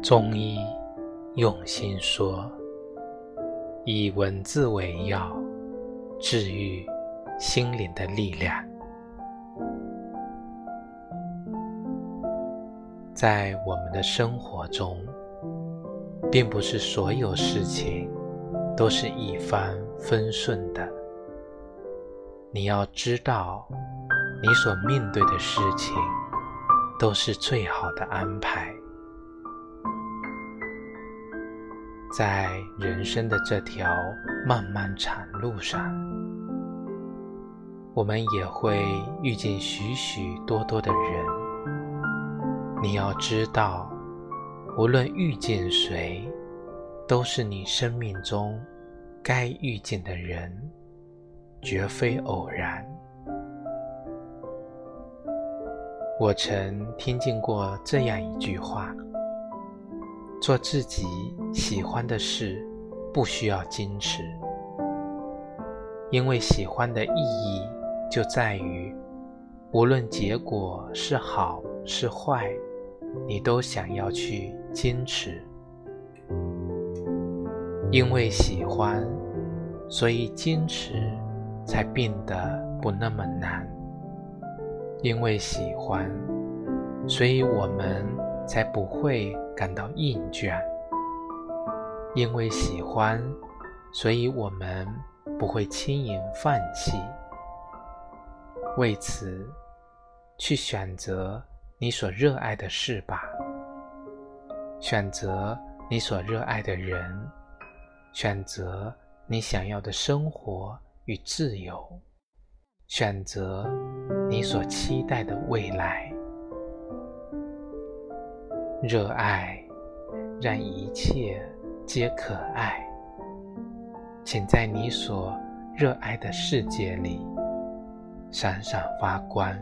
中医用心说，以文字为药，治愈心灵的力量。在我们的生活中，并不是所有事情都是一帆风顺的。你要知道，你所面对的事情都是最好的安排。在人生的这条漫漫长路上，我们也会遇见许许多多的人。你要知道，无论遇见谁，都是你生命中该遇见的人，绝非偶然。我曾听见过这样一句话。做自己喜欢的事，不需要矜持，因为喜欢的意义就在于，无论结果是好是坏，你都想要去坚持。因为喜欢，所以坚持才变得不那么难；因为喜欢，所以我们才不会。感到厌倦，因为喜欢，所以我们不会轻言放弃。为此，去选择你所热爱的事吧，选择你所热爱的人，选择你想要的生活与自由，选择你所期待的未来。热爱，让一切皆可爱。请在你所热爱的世界里闪闪发光。